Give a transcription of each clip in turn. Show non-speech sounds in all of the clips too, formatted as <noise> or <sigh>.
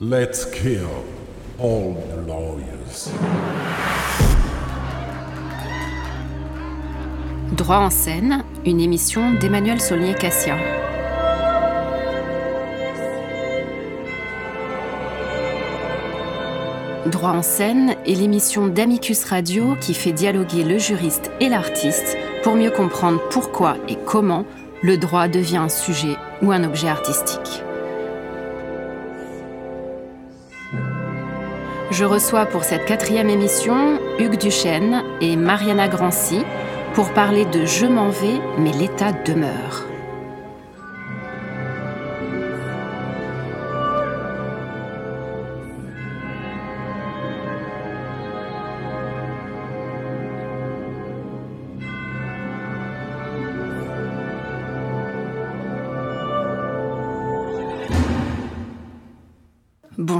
Let's kill all the lawyers. Droit en scène, une émission d'Emmanuel Saulnier-Cassia. Droit en scène est l'émission d'Amicus Radio qui fait dialoguer le juriste et l'artiste pour mieux comprendre pourquoi et comment le droit devient un sujet ou un objet artistique. Je reçois pour cette quatrième émission Hugues Duchesne et Mariana Grancy pour parler de Je m'en vais, mais l'État demeure.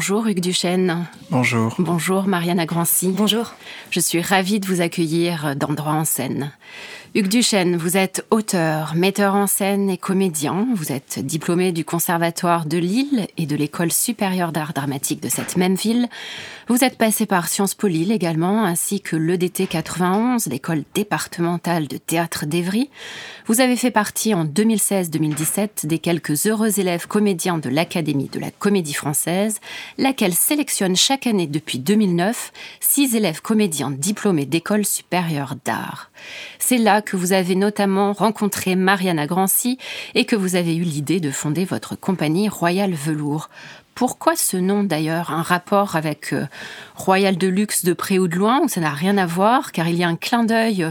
Bonjour Hugues Duchesne. Bonjour. Bonjour Marianne Agrancy. Bonjour. Je suis ravie de vous accueillir dans Droit en scène. Hugues Duchesne, vous êtes auteur, metteur en scène et comédien. Vous êtes diplômé du Conservatoire de Lille et de l'École supérieure d'art dramatique de cette même ville. Vous êtes passé par Sciences Po Lille également, ainsi que l'EDT 91, l'école départementale de théâtre d'Evry. Vous avez fait partie en 2016-2017 des quelques heureux élèves comédiens de l'Académie de la Comédie Française, laquelle sélectionne chaque année depuis 2009 six élèves comédiens diplômés d'école supérieure d'art. C'est là que vous avez notamment rencontré Mariana Grancy et que vous avez eu l'idée de fonder votre compagnie Royal Velours. Pourquoi ce nom d'ailleurs? Un rapport avec euh, Royal de Luxe de près ou de loin ou ça n'a rien à voir? Car il y a un clin d'œil euh,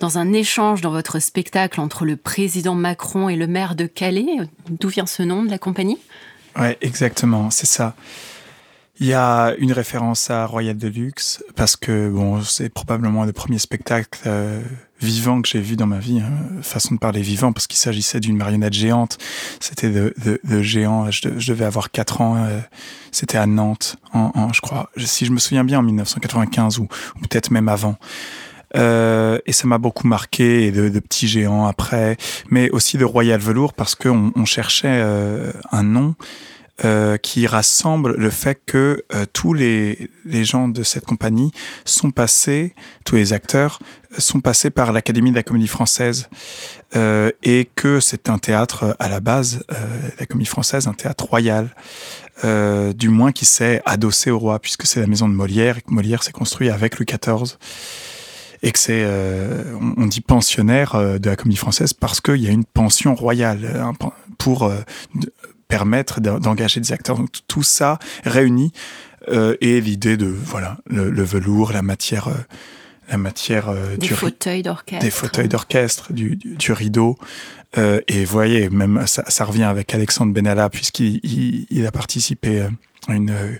dans un échange dans votre spectacle entre le président Macron et le maire de Calais D'où vient ce nom de la compagnie? Oui, exactement, c'est ça. Il y a une référence à Royal de Luxe parce que bon, c'est probablement le premier spectacle euh, vivant que j'ai vu dans ma vie, hein, façon de parler vivant, parce qu'il s'agissait d'une marionnette géante. C'était de, de, de, géant. Je, devais avoir 4 ans. Euh, C'était à Nantes, en, en, je crois, si je me souviens bien, en 1995 ou, ou peut-être même avant. Euh, et ça m'a beaucoup marqué, et de, de, petits géants après, mais aussi de Royal Velours parce qu'on on cherchait euh, un nom euh, qui rassemble le fait que euh, tous les, les gens de cette compagnie sont passés, tous les acteurs sont passés par l'Académie de la Comédie Française euh, et que c'est un théâtre à la base, euh, la Comédie Française, un théâtre royal, euh, du moins qui s'est adossé au roi puisque c'est la maison de Molière et que Molière s'est construit avec Louis XIV et que c'est, euh, on, dit pensionnaire de la Comédie Française parce qu'il y a une pension royale hein, pour permettre d'engager des acteurs. Donc tout ça réuni euh, et l'idée de voilà le, le, velours, la matière, euh, la matière euh, des du fauteuils d'orchestre, des fauteuils d'orchestre, du, du, du, rideau. Euh, et voyez, même ça, ça revient avec Alexandre Benalla puisqu'il il, il, a participé une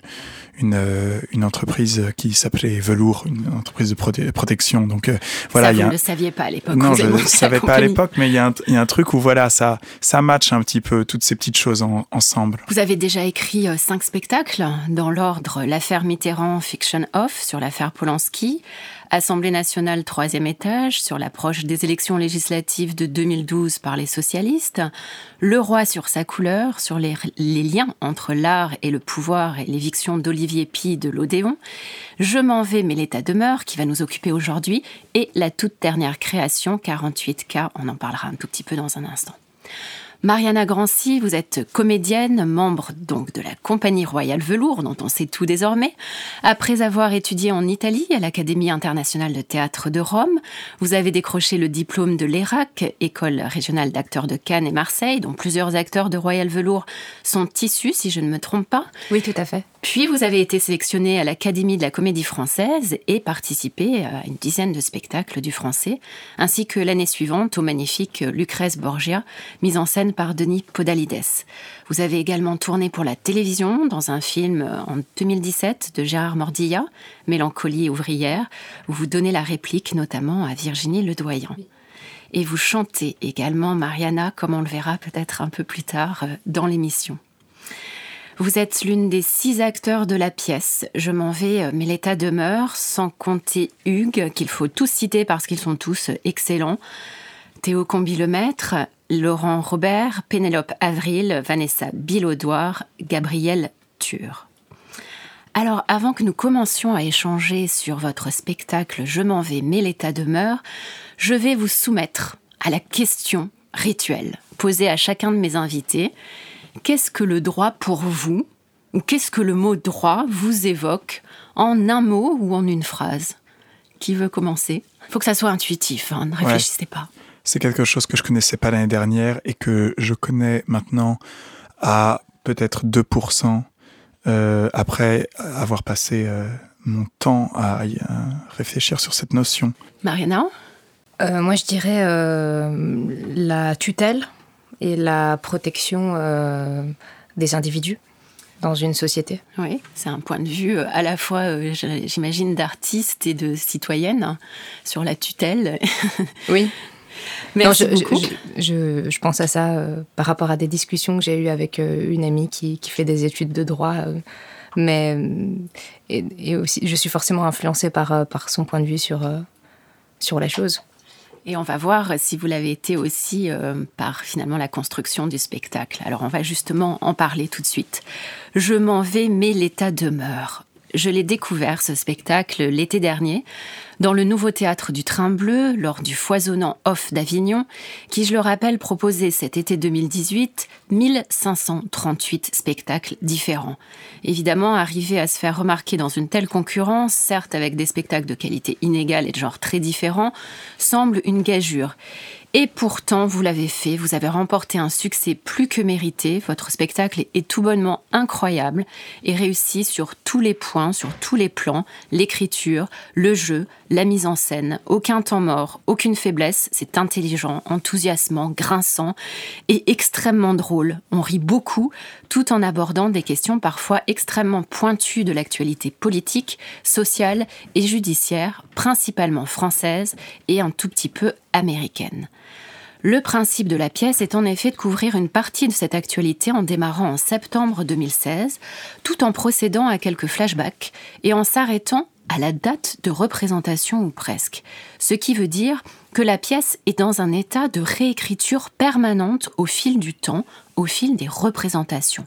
une, une entreprise qui s'appelait Velours, une entreprise de protection. Donc euh, voilà, ça, vous ne le saviez pas à l'époque. Non, je ne savais pas à l'époque, mais il y, a un, il y a un truc où voilà, ça, ça match un petit peu toutes ces petites choses en, ensemble. Vous avez déjà écrit euh, cinq spectacles dans l'ordre L'affaire Mitterrand, Fiction Off sur l'affaire Polanski, Assemblée nationale troisième étage sur l'approche des élections législatives de 2012 par les socialistes, Le roi sur sa couleur sur les, liens entre l'art et le pouvoir et l'éviction d'Olivier Py de l'Odéon, Je m'en vais mais l'état demeure qui va nous occuper aujourd'hui et la toute dernière création 48K, on en parlera un tout petit peu dans un instant. Mariana Grancy, vous êtes comédienne, membre donc de la Compagnie Royale Velours, dont on sait tout désormais. Après avoir étudié en Italie à l'Académie internationale de théâtre de Rome, vous avez décroché le diplôme de l'ERAC, École régionale d'acteurs de Cannes et Marseille, dont plusieurs acteurs de Royal Velours sont issus, si je ne me trompe pas. Oui, tout à fait. Puis vous avez été sélectionné à l'Académie de la Comédie Française et participé à une dizaine de spectacles du français, ainsi que l'année suivante au magnifique Lucrèce Borgia, mise en scène par Denis Podalides. Vous avez également tourné pour la télévision dans un film en 2017 de Gérard Mordilla, Mélancolie ouvrière, où vous donnez la réplique notamment à Virginie Ledoyen. Et vous chantez également Mariana, comme on le verra peut-être un peu plus tard dans l'émission. Vous êtes l'une des six acteurs de la pièce. Je m'en vais, mais l'état demeure, sans compter Hugues, qu'il faut tous citer parce qu'ils sont tous excellents. Théo Combi-Lemaître, Laurent Robert, Pénélope Avril, Vanessa Bilaudoir, Gabriel Tur. Alors, avant que nous commencions à échanger sur votre spectacle Je m'en vais, mais l'état demeure, je vais vous soumettre à la question rituelle posée à chacun de mes invités. Qu'est-ce que le droit pour vous Ou qu'est-ce que le mot droit vous évoque en un mot ou en une phrase? Qui veut commencer? Il faut que ça soit intuitif, hein, ne réfléchissez pas. C'est quelque chose que je connaissais pas l'année dernière et que je connais maintenant à peut-être 2% euh, après avoir passé euh, mon temps à, réfléchir sur cette notion. Mariana? Euh, Moi, je dirais la tutelle et la protection des individus dans une société. Oui, c'est un point de vue à la fois, j'imagine, d'artiste et de citoyenne hein, sur la tutelle. <laughs> Oui. Merci je, pense à ça euh, par rapport à des discussions que j'ai eues avec euh, une amie qui, fait des études de droit. Euh, mais et, aussi, je suis forcément influencée par, par son point de vue sur, sur la chose. Et on va voir si vous l'avez été aussi par finalement la construction du spectacle. Alors on va justement en parler tout de suite. Je m'en vais, mais l'état demeure. Je l'ai découvert, ce spectacle, l'été dernier, dans le nouveau théâtre du Train Bleu, lors du foisonnant Off d'Avignon, qui, je le rappelle, proposait cet été 2018 1538 spectacles différents. Évidemment, arriver à se faire remarquer dans une telle concurrence, certes avec des spectacles de qualité inégale et de genre très différents, semble une gageure. Et pourtant, vous l'avez fait, vous avez remporté un succès plus que mérité, votre spectacle est tout bonnement incroyable et réussi sur tous les points, sur tous les plans, l'écriture, le jeu, la mise en scène, aucun temps mort, aucune faiblesse, c'est intelligent, enthousiasmant, grinçant et extrêmement drôle. On rit beaucoup tout en abordant des questions parfois extrêmement pointues de l'actualité politique, sociale et judiciaire, principalement française et un tout petit peu américaine. Le principe de la pièce est en effet de couvrir une partie de cette actualité en démarrant en septembre 2016, tout en procédant à quelques flashbacks et en s'arrêtant à la date de représentation ou presque. Ce qui veut dire que la pièce est dans un état de réécriture permanente au fil du temps, au fil des représentations.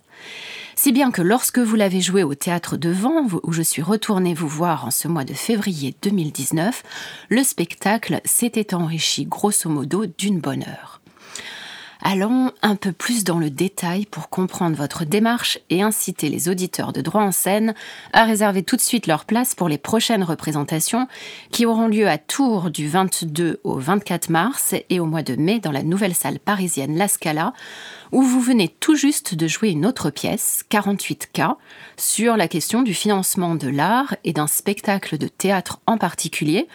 Si bien que lorsque vous l'avez joué au théâtre de Vanves, où je suis retournée vous voir en ce mois de février 2019, le spectacle s'était enrichi grosso modo d'une bonne heure. Allons un peu plus dans le détail pour comprendre votre démarche et inciter les auditeurs de droit en scène à réserver tout de suite leur place pour les prochaines représentations qui auront lieu à Tours du 22 au 24 mars et au mois de mai dans la nouvelle salle parisienne La Scala où vous venez tout juste de jouer une autre pièce, 48K, sur la question du financement de l'art et d'un spectacle de théâtre en particulier,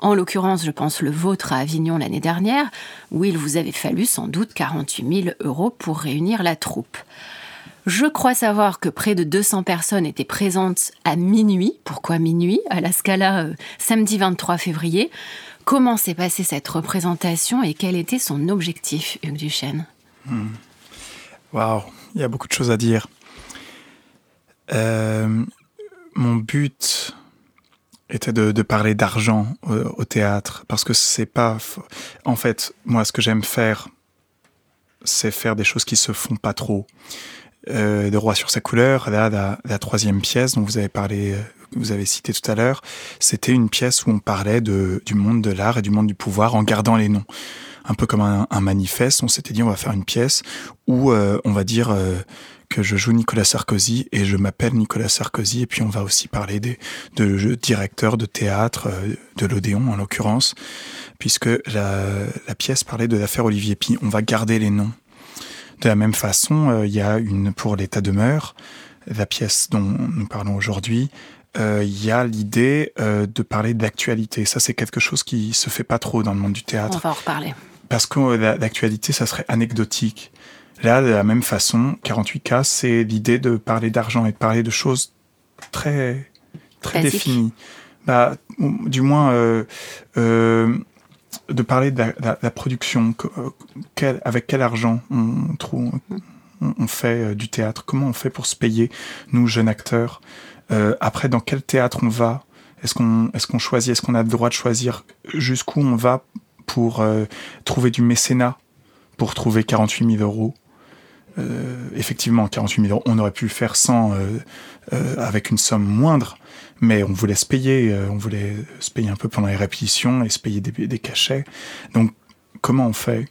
en l'occurrence, je pense le vôtre à Avignon l'année dernière, où il vous avait fallu sans doute 48 000 euros pour réunir la troupe. Je crois savoir que près de 200 personnes étaient présentes à minuit. Pourquoi minuit? À la Scala, euh, samedi 23 février. Comment s'est passée cette représentation et quel était son objectif, Hugues Duchesne? Hmm. Waouh, il y a beaucoup de choses à dire. Euh, mon but était de, parler d'argent au, théâtre parce que c'est pas en fait moi ce que j'aime faire c'est faire des choses qui se font pas trop. Euh, de roi sur sa couleur là la, troisième pièce dont vous avez parlé euh, vous avez cité tout à l'heure c'était une pièce où on parlait de, du monde de l'art et du monde du pouvoir en gardant les noms. Un peu comme un, manifeste on s'était dit on va faire une pièce où euh, on va dire que je joue Nicolas Sarkozy et je m'appelle Nicolas Sarkozy et puis on va aussi parler des, de directeurs de théâtre, euh, de l'Odéon en l'occurrence, puisque la, la, pièce parlait de l'affaire Olivier Pi. On va garder les noms. De la même façon, euh, il y a une pour l'état demeure, la pièce dont nous parlons aujourd'hui, euh, il y a l'idée de parler d'actualité. Ça, c'est quelque chose qui se fait pas trop dans le monde du théâtre. On va en reparler. Parce que l'actualité, ça serait anecdotique. Là, de la même façon, 48K, c'est l'idée de parler d'argent et de parler de choses très, très définies. Bah, du moins, euh, euh, de parler de la, production, euh, avec quel argent on, trouve, on, fait du théâtre, comment on fait pour se payer, nous, jeunes acteurs. après, dans quel théâtre on va? Est-ce qu'on est qu'on choisit, est-ce qu'on a le droit de choisir jusqu'où on va pour trouver du mécénat, pour trouver 48 000 euros? Effectivement, 48 000 euros, on aurait pu le faire sans, avec une somme moindre, mais on voulait se payer, on voulait se payer un peu pendant les répétitions et se payer des, cachets. Donc, comment on fait?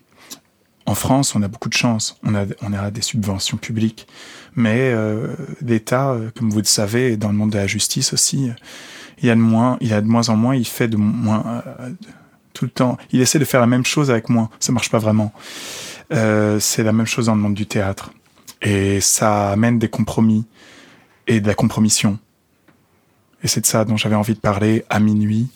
En France, on a beaucoup de chance. On a, des subventions publiques. Mais euh, l'État, euh, comme vous le savez, dans le monde de la justice aussi, il y a de moins, en moins, il fait de moins euh, tout le temps. Il essaie de faire la même chose avec moins. Ça marche pas vraiment. C'est la même chose dans le monde du théâtre. Et ça amène des compromis et de la compromission. Et c'est de ça dont j'avais envie de parler à minuit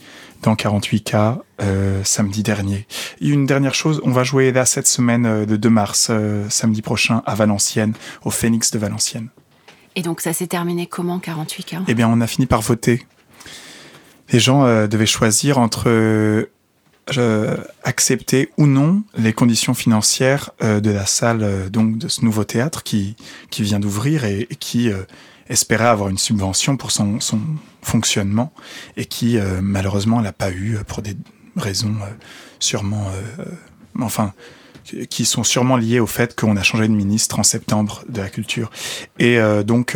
dans 48K euh, samedi dernier. Et une dernière chose, on va jouer là cette semaine euh, de 2 mars, euh, samedi prochain, à Valenciennes, au Phoenix de Valenciennes. Et donc ça s'est terminé comment 48K Eh bien, on a fini par voter. Les gens devaient choisir entre accepter ou non les conditions financières de la salle donc de ce nouveau théâtre qui qui vient d'ouvrir et, et, qui espérait avoir une subvention pour son, son fonctionnement et qui euh, malheureusement n'a pas eu euh, pour des raisons euh, sûrement enfin qui sont sûrement liées au fait qu'on a changé de ministre en septembre de la culture et donc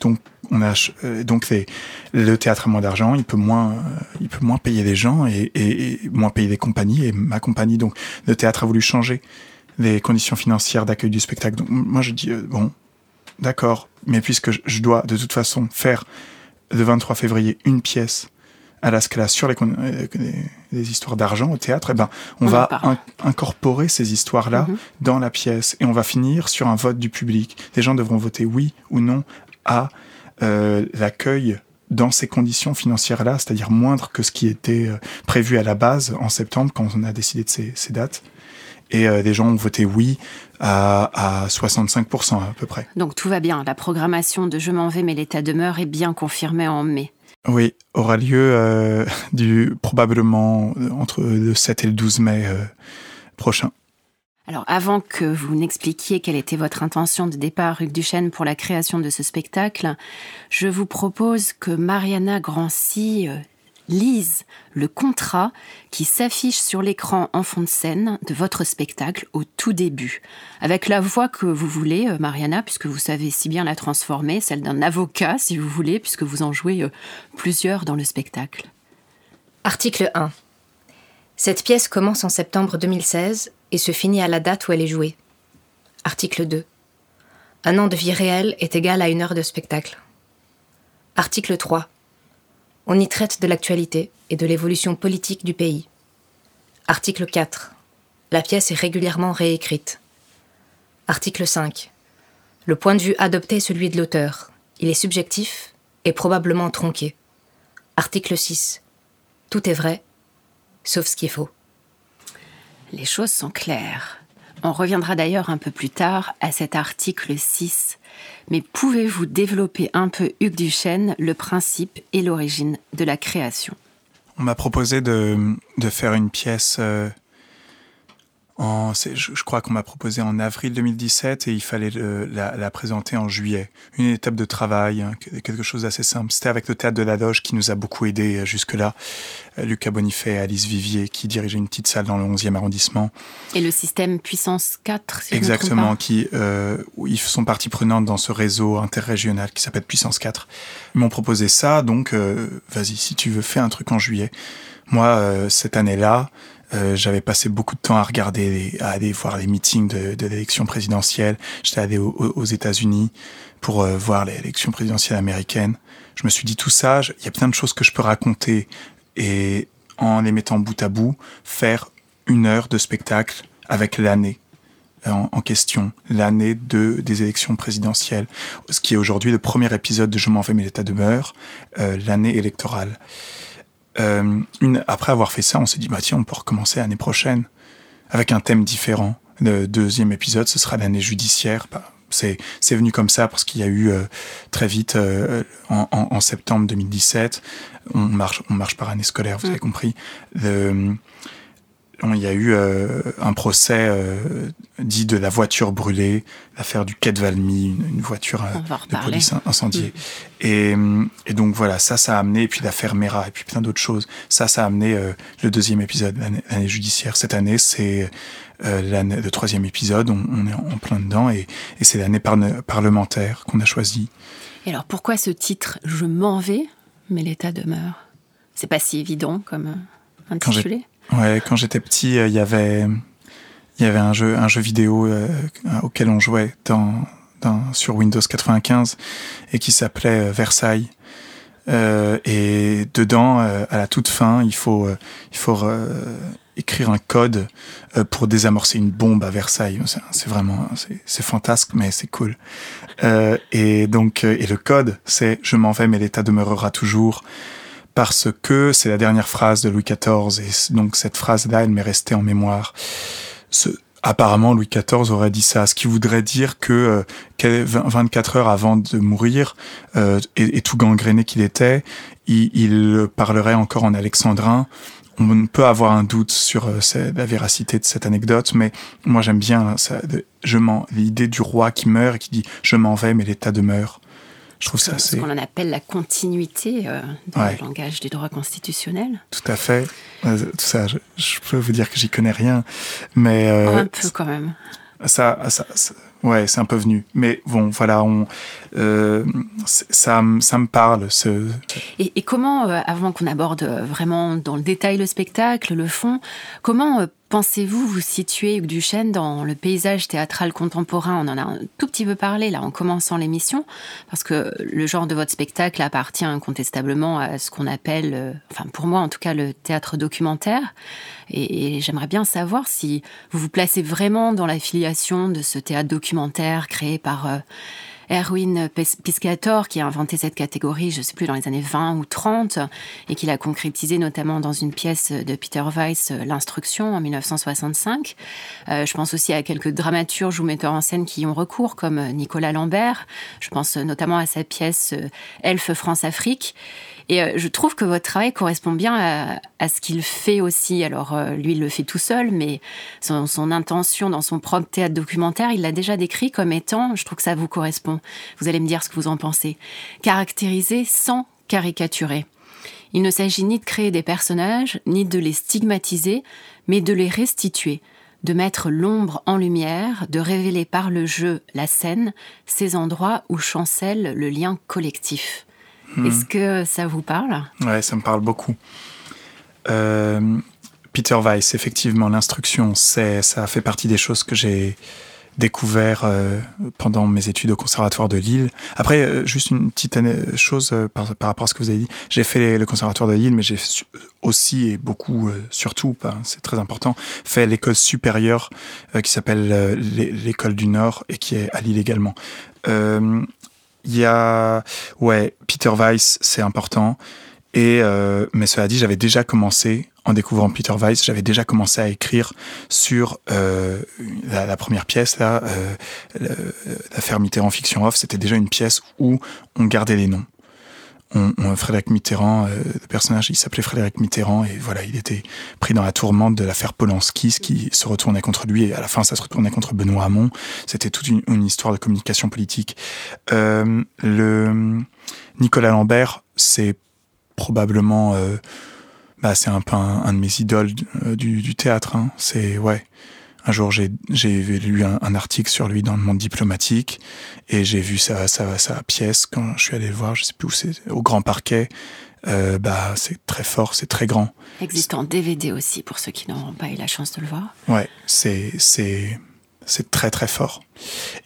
donc on a donc les, le théâtre a moins d'argent, il peut moins il peut moins payer des gens et, et, moins payer des compagnies et ma compagnie donc le théâtre a voulu changer les conditions financières d'accueil du spectacle. Donc moi je dis bon d'accord, mais puisque je dois de toute façon faire le 23 février une pièce à la sur les, euh, les, histoires d'argent au théâtre, eh ben, on, va incorporer ces histoires-là mhm. dans la pièce et on va finir sur un vote du public. Les gens devront voter oui ou non à euh, l'accueil dans ces conditions financières-là, c'est-à-dire moindre que ce qui était euh, prévu à la base en septembre quand on a décidé de ces, ces dates et euh, des gens ont voté oui à, à 65% à peu près. Donc tout va bien. La programmation de Je m'en vais mais l'état demeure est bien confirmée en mai. Oui, aura lieu euh, <laughs> du, probablement entre le 7 et le 12 mai euh, prochain. Alors avant que vous n'expliquiez quelle était votre intention de départ, Hugues Duchesne, pour la création de ce spectacle, je vous propose que Mariana Grancy lise le contrat qui s'affiche sur l'écran en fond de scène de votre spectacle au tout début, avec la voix que vous voulez, euh, Mariana, puisque vous savez si bien la transformer, celle d'un avocat, si vous voulez, puisque vous en jouez euh, plusieurs dans le spectacle. Article 1. Cette pièce commence en septembre 2016 et se finit à la date où elle est jouée. Article 2. Un an de vie réelle est égal à une heure de spectacle. Article 3. On y traite de l'actualité et de l'évolution politique du pays. Article 4. La pièce est régulièrement réécrite. Article 5. Le point de vue adopté est celui de l'auteur. Il est subjectif et probablement tronqué. Article 6. Tout est vrai, sauf ce qui est faux. Les choses sont claires. On reviendra d'ailleurs un peu plus tard à cet article 6 mais pouvez-vous développer un peu, Hugues Duchesne, le principe et l'origine de la création? On m'a proposé de, faire une pièce euh, je, crois qu'on m'a proposé en avril 2017 et il fallait la, présenter en juillet. Une étape de travail, hein, quelque chose d'assez simple. C'était avec le théâtre de la Doge qui nous a beaucoup aidé euh, jusque-là. Euh, Lucas Bonifay et Alice Vivier qui dirigeaient une petite salle dans le 11e arrondissement. Et le système Puissance 4, si Exactement, je qui euh, ils sont partie prenante dans ce réseau interrégional qui s'appelle Puissance 4. Ils m'ont proposé ça, donc vas-y, si tu veux, fais un truc en juillet. Moi, cette année-là, euh, j'avais passé beaucoup de temps à regarder, à aller voir les meetings de, de l'élection présidentielle. J'étais allé aux, États-Unis pour euh, voir l'élection présidentielle américaine. Je me suis dit tout ça, il y a plein de choses que je peux raconter et en les mettant bout à bout, faire une heure de spectacle avec l'année en, question, l'année de des élections présidentielles, ce qui est aujourd'hui le premier épisode de Je m'en vais mais l'état demeure, euh, l'année électorale. Euh, une, après avoir fait ça, on s'est dit, bah tiens, on peut recommencer l'année prochaine avec un thème différent. Le deuxième épisode, ce sera l'année judiciaire. Bah, c'est, c'est venu comme ça parce qu'il y a eu euh, très vite, euh, en, en, septembre 2017, on marche, on marche par année scolaire, vous avez mm. compris. Le, il y a eu euh, un procès euh, dit de la voiture brûlée, l'affaire du quai de Valmy, une, voiture euh, de police incendiée. Mm. Et, et, donc voilà, ça, ça a amené, et puis l'affaire Mera, et puis plein d'autres choses. Ça, ça a amené le deuxième épisode, l'année judiciaire. Cette année, c'est le troisième épisode, on, est en plein dedans, et, et c'est l'année parlementaire qu'on a choisi. Et alors pourquoi ce titre Je m'en vais, mais l'État demeure? C'est pas si évident comme intitulé? Ouais, quand j'étais petit, euh, il y avait il y avait un jeu un jeu vidéo euh, auquel on jouait dans, dans sur Windows 95 et qui s'appelait euh, Versailles. et dedans, à la toute fin, il faut il faut écrire un code pour désamorcer une bombe à Versailles. C'est vraiment c'est fantasque, mais c'est cool. et donc et le code, c'est je m'en vais, mais l'État demeurera toujours parce que c'est la dernière phrase de Louis XIV et donc cette phrase-là, elle m'est restée en mémoire. Apparemment, Louis XIV aurait dit ça, ce qui voudrait dire que 24 euh, heures avant de mourir euh, et, tout gangréné qu'il était, il, parlerait encore en alexandrin. On peut avoir un doute sur euh, la véracité de cette anecdote, mais moi j'aime bien ça, je l'idée du roi qui meurt et qui dit je m'en vais, mais l'État demeure. Je trouve ça Ce qu'on en appelle la continuité euh, dans le langage du droit constitutionnel. Tout à fait. Euh, tout ça, je, peux vous dire que j'y connais rien, mais euh, un peu quand même. Ça, ça, ouais, c'est un peu venu. Mais bon, voilà, on, ça, ça me parle. Ce... Et, comment, avant qu'on aborde vraiment dans le détail le spectacle, le fond, comment pensez-vous vous situer, Hugues Duchesne, dans le paysage théâtral contemporain? On en a un tout petit peu parlé là en commençant l'émission, parce que le genre de votre spectacle appartient incontestablement à ce qu'on appelle, euh, enfin pour moi en tout cas, le théâtre documentaire. Et, j'aimerais bien savoir si vous vous placez vraiment dans la filiation de ce théâtre documentaire créé par... Euh, Erwin Piscator qui a inventé cette catégorie, je ne sais plus, dans les années 20 ou 30, et qui l'a concrétisé notamment dans une pièce de Peter Weiss, L'Instruction, en 1965. Euh, je pense aussi à quelques dramaturges ou metteurs en scène qui y ont recours, comme Nicolas Lambert. Je pense notamment à sa pièce euh, Elfe France-Afrique. Et euh, je trouve que votre travail correspond bien à, ce qu'il fait aussi. Alors, euh, lui, il le fait tout seul, mais son, intention dans son propre théâtre documentaire, il l'a déjà décrit comme étant, je trouve que ça vous correspond. Vous allez me dire ce que vous en pensez. Caractériser sans caricaturer. Il ne s'agit ni de créer des personnages, ni de les stigmatiser, mais de les restituer, de mettre l'ombre en lumière, de révéler par le jeu la scène, ces endroits où chancelle le lien collectif. Hmm. Est-ce que ça vous parle? Ouais, ça me parle beaucoup. Euh, Peter Weiss, effectivement, l'instruction, c'est, ça fait partie des choses que j'ai découvert euh, pendant mes études au conservatoire de Lille. Après, euh, juste une petite chose par, rapport à ce que vous avez dit. J'ai fait le conservatoire de Lille, mais j'ai aussi et beaucoup, surtout, c'est très important, fait l'école supérieure qui s'appelle l'école du Nord et qui est à Lille également. Il y a, ouais, Peter Weiss, c'est important. Et euh, mais cela dit, j'avais déjà commencé en découvrant Peter Weiss, j'avais déjà commencé à écrire sur euh, la, première pièce là, euh, la Ferme Mitterrand fiction off. C'était déjà une pièce où on gardait les noms Frédéric Mitterrand, euh, le personnage, il s'appelait Frédéric Mitterrand et voilà, il était pris dans la tourmente de l'affaire Polanski, ce qui se retournait contre lui et à la fin, ça se retournait contre Benoît Hamon. C'était toute une, histoire de communication politique. Euh, le Nicolas Lambert, c'est probablement, euh, bah, c'est un peu un, de mes idoles du, théâtre. Hein. C'est ouais. Un jour, j'ai lu un, article sur lui dans le monde diplomatique et j'ai vu sa, sa, sa, pièce quand je suis allé le voir, je sais plus où c'est, au Grand Parquet. Euh, bah, c'est très fort, c'est très grand. Existe en DVD aussi pour ceux qui n'ont pas eu la chance de le voir. Ouais, c'est c'est c'est très très fort.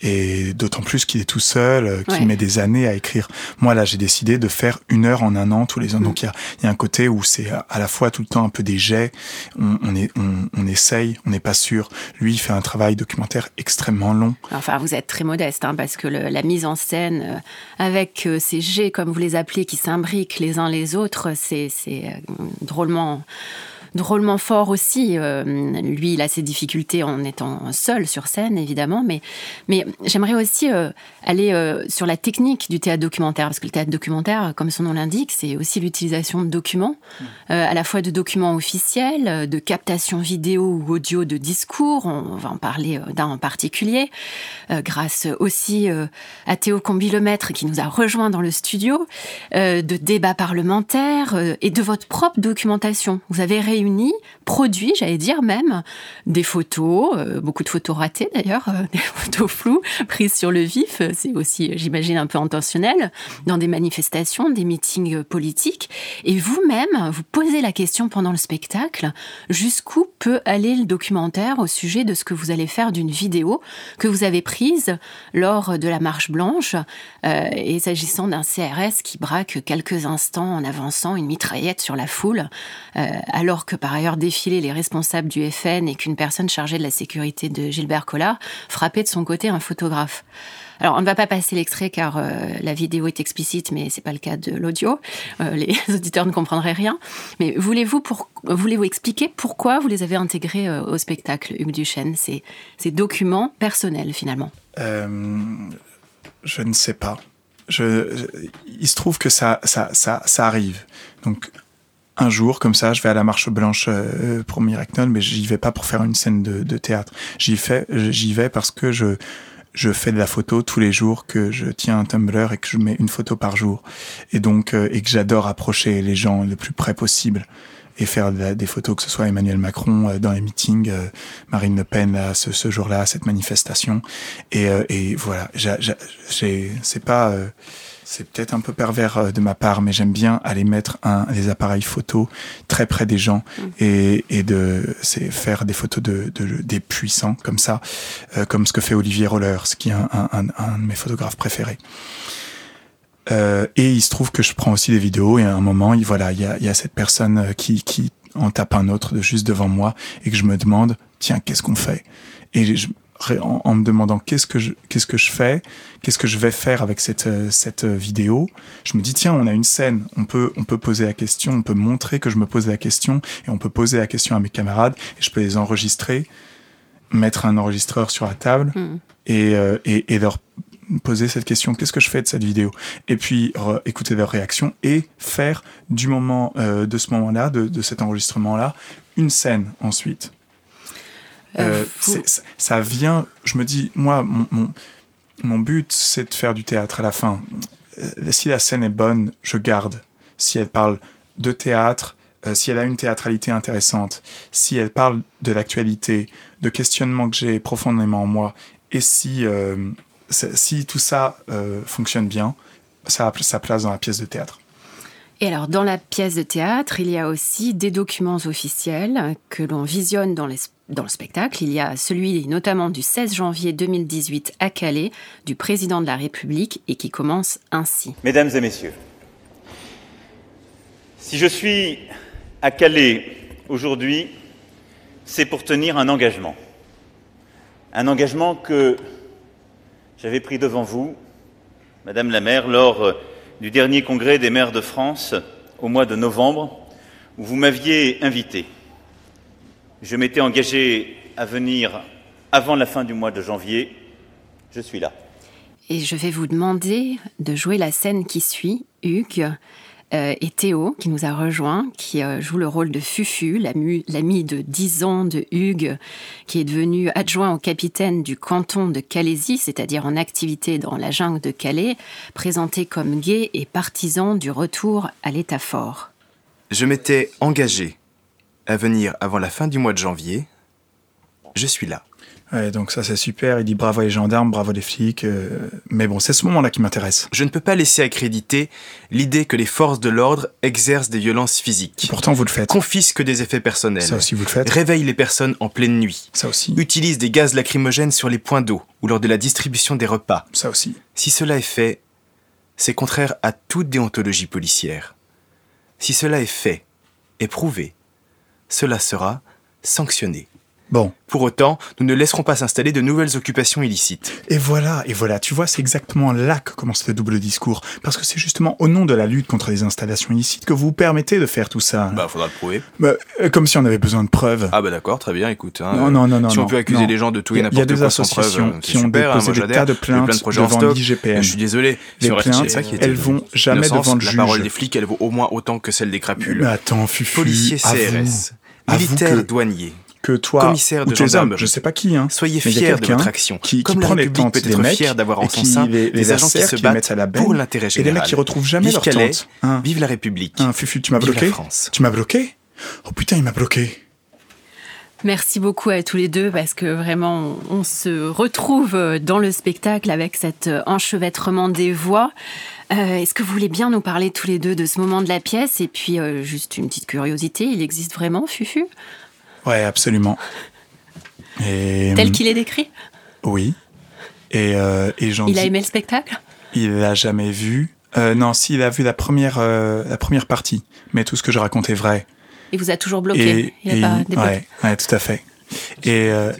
Et d'autant plus qu'il est tout seul, euh, qu'il met des années à écrire. Moi là, j'ai décidé de faire une heure en un an tous les ans. Mm. Donc il y a, y a, un côté où c'est à la fois tout le temps un peu des jets. On, on est, on, on, essaye, on n'est pas sûr. Lui, il fait un travail documentaire extrêmement long. Enfin, vous êtes très modeste, hein, parce que le, la mise en scène euh, avec euh, ces jets, comme vous les appelez, qui s'imbriquent les uns les autres, c'est drôlement drôlement fort aussi. lui, il a ses difficultés en étant seul sur scène, évidemment, mais, mais j'aimerais aussi aller sur la technique du théâtre documentaire, parce que le théâtre documentaire, comme son nom l'indique, c'est aussi l'utilisation de documents, mmh. à la fois de documents officiels, de captation vidéo ou audio de discours, on va en parler d'un en particulier, grâce aussi à Théo Combilomètre qui nous a rejoint dans le studio, de débats parlementaires et de votre propre documentation. Vous avez réuni, produit, j'allais dire même, des photos, euh, beaucoup de photos ratées d'ailleurs, euh, <laughs> des photos floues, prises sur le vif, c'est aussi, j'imagine, un peu intentionnel, dans des manifestations, des meetings politiques. Et vous-même, vous posez la question pendant le spectacle, jusqu'où peut aller le documentaire au sujet de ce que vous allez faire d'une vidéo que vous avez prise lors de la marche blanche, euh, et s'agissant d'un CRS qui braque quelques instants en avançant une mitraillette sur la foule, euh, alors que par ailleurs défilaient les responsables du FN et qu'une personne chargée de la sécurité de Gilbert Collard frappait de son côté un photographe. Alors, on ne va pas passer l'extrait car euh, la vidéo est explicite, mais c'est pas le cas de l'audio. Euh, les <laughs> auditeurs ne comprendraient rien. Mais voulez-vous voulez-vous expliquer pourquoi vous les avez intégrés au spectacle, Hugues Duchesne, ces, ces documents personnels finalement? Je ne sais pas. Je, il se trouve que ça, ça, ça, ça arrive. Donc, un jour, comme ça, je vais à la Marche Blanche euh, pour Miracle, mais j'y vais pas pour faire une scène de, de théâtre. J'y fais, j'y vais parce que je je fais de la photo tous les jours, que je tiens un Tumblr et que je mets une photo par jour, et donc euh, et que j'adore approcher les gens le plus près possible et faire des photos, que ce soit Emmanuel Macron euh, dans les meetings, Marine Le Pen à ce, ce jour-là, cette manifestation, et, et voilà, j'ai, c'est pas c'est peut-être un peu pervers euh, de ma part, mais j'aime bien aller mettre un, des appareils photo très près des gens mm. et, et de c'est faire des photos de, de, des puissants comme ça, euh, comme ce que fait Olivier Roller, ce qui est un, un, un de mes photographes préférés. Euh, et il se trouve que je prends aussi des vidéos et à un moment, il, voilà, il y a, il y a cette personne euh, qui, qui en tape un autre de juste devant moi et que je me demande, tiens, qu'est-ce qu'on fait? Et je, en, me demandant qu'est-ce que je qu'est-ce que je fais, qu'est-ce que je vais faire avec cette euh, cette euh, vidéo. Je me dis tiens, on a une scène, on peut on peut poser la question, on peut montrer que je me pose la question et on peut poser la question à mes camarades et je peux les enregistrer, mettre un enregistreur sur la table hmm. et, euh, et, et leur poser cette question qu'est-ce que je fais de cette vidéo? Et puis écouter leur réaction et faire du moment de ce moment-là de, de cet enregistrement là une scène ensuite euh, euh ça vient, je me dis, moi, mon, mon, mon but, c'est de faire du théâtre à la fin. Euh, si la scène est bonne, je garde. Si elle parle de théâtre, euh, si elle a une théâtralité intéressante, si elle parle de l'actualité, de questionnements que j'ai profondément en moi, et si, si tout ça fonctionne bien, ça a sa place dans la pièce de théâtre. Et alors, dans la pièce de théâtre, il y a aussi des documents officiels que l'on visionne dans, le spectacle. Il y a celui notamment du 16 janvier 2018 à Calais, du président de la République, et qui commence ainsi. Mesdames et messieurs, si je suis à Calais aujourd'hui, c'est pour tenir un engagement. Un engagement que j'avais pris devant vous, Madame la maire, lors du dernier congrès des maires de France au mois de novembre, où vous m'aviez invité. Je m'étais engagé à venir avant la fin du mois de janvier. Je suis là. Et je vais vous demander de jouer la scène qui suit, Hugues. Euh, et Théo, qui nous a rejoint, qui euh, joue le rôle de Fufu, l'ami de 10 ans de Hugues, qui est devenu adjoint au capitaine du canton de Calaisie, c'est-à-dire en activité dans la jungle de Calais, présenté comme gay et partisan du retour à l'état fort. Je m'étais engagé à venir avant la fin du mois de janvier. Je suis là. Ouais, donc ça c'est super. Il dit bravo les gendarmes, bravo les flics. Euh, mais bon, c'est ce moment-là qui m'intéresse. Je ne peux pas laisser accréditer l'idée que les forces de l'ordre exercent des violences physiques. pourtant vous le faites. Confisquent des effets personnels. Ça aussi vous le faites. Réveillent les personnes en pleine nuit. Ça aussi. Utilisent des gaz lacrymogènes sur les points d'eau ou lors de la distribution des repas. Ça aussi. Si cela est fait, c'est contraire à toute déontologie policière. Si cela est fait et prouvé, cela sera sanctionné Bon. Pour autant, nous ne laisserons pas s'installer de nouvelles occupations illicites. Et voilà, et voilà, tu vois, c'est exactement là que commence le double discours. Parce que c'est justement au nom de la lutte contre les installations illicites que vous vous permettez de faire tout ça. Bah, faudra le prouver. Bah, euh, comme si on avait besoin de preuves. Ah bah d'accord, très bien, écoute. Hein, non, non, non, non. Si on peut accuser les gens de tout et n'importe quoi Il y a des associations preuve, qui ont super, déposé hein, des tas de plaintes de devant l'IGPN. Je suis désolé. Les plaintes, ça qui elles vont jamais devant le juge. La parole des flics, elle vaut au moins autant que celle des crapules. Mais attends, Fufu, Policiers CRS, militaires, douaniers, que toi commissaire de ou tes hommes, je sais pas qui, hein, Soyez fiers de votre action. qui, Comme qui la prend les tentes peut des mecs d'avoir en et son sein les, des les agents qui se qui les mettent battent à la benne pour l'intérêt et les général. mecs qui retrouvent jamais Vive leur Calais, tente. Hein. Vive la République. Hein, Fufu, tu m'as Vive la bloqué France. Tu m'as bloqué Oh putain, il m'a bloqué. Merci beaucoup à tous les deux parce que vraiment on, on se retrouve dans le spectacle avec cet enchevêtrement des voix. Euh, Est-ce que vous voulez bien nous parler tous les deux de ce moment de la pièce? Et puis euh, juste une petite curiosité, il existe vraiment Fufu? Ouais, absolument. Et, Tel qu'il est décrit? Oui. Et, euh, et j'en Il a aimé le spectacle? Il l'a jamais vu. Euh, non, si, il a vu la première, euh, la première partie. Mais tout ce que je raconte est vrai. Il vous a toujours bloqué Il a et- pas ouais, ouais, tout à fait. Et euh,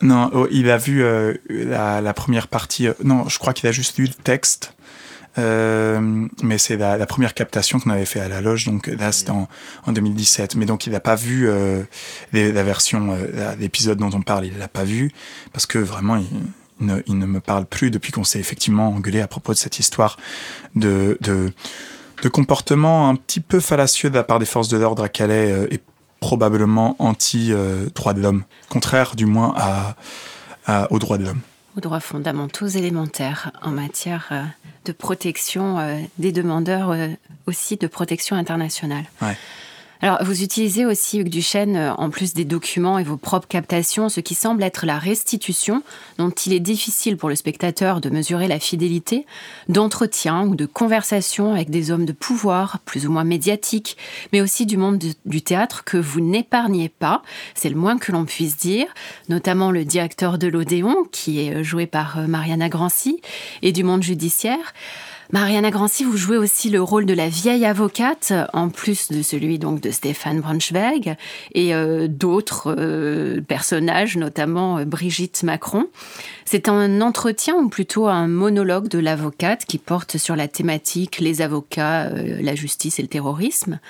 non, oh, il a vu la, la première partie. non, je crois qu'il a juste lu le texte. Euh, mais c'est la, première captation qu'on avait fait à la loge, donc là c'était en, en 2017. Mais donc il n'a pas vu euh, la version, euh, l'épisode dont on parle, il l'a pas vu parce que vraiment il, ne, me parle plus depuis qu'on s'est effectivement engueulé à propos de cette histoire de, de, de comportement un petit peu fallacieux de la part des forces de l'ordre à Calais euh, et probablement anti-droit de l'homme, contraire du moins à, à- aux droits de l'homme. Aux droits fondamentaux élémentaires en matière euh, de protection euh, des demandeurs, euh, aussi de protection internationale. Alors, vous utilisez aussi, Hugues Duchesne, euh, en plus des documents et vos propres captations, ce qui semble être la restitution, dont il est difficile pour le spectateur de mesurer la fidélité, d'entretien ou de conversation avec des hommes de pouvoir, plus ou moins médiatiques, mais aussi du monde du- du théâtre que vous n'épargnez pas, c'est le moins que l'on puisse dire, notamment le directeur de l'Odéon, qui est euh, joué par euh, Mariana Grancy, et du monde judiciaire. Mariana Grancy, vous jouez aussi le rôle de la vieille avocate, en plus de celui donc de Stéphane Braunschweig et euh, d'autres euh, personnages, notamment euh, Brigitte Macron. C'est un entretien ou plutôt un monologue de l'avocate qui porte sur la thématique les avocats, euh, la justice et le terrorisme.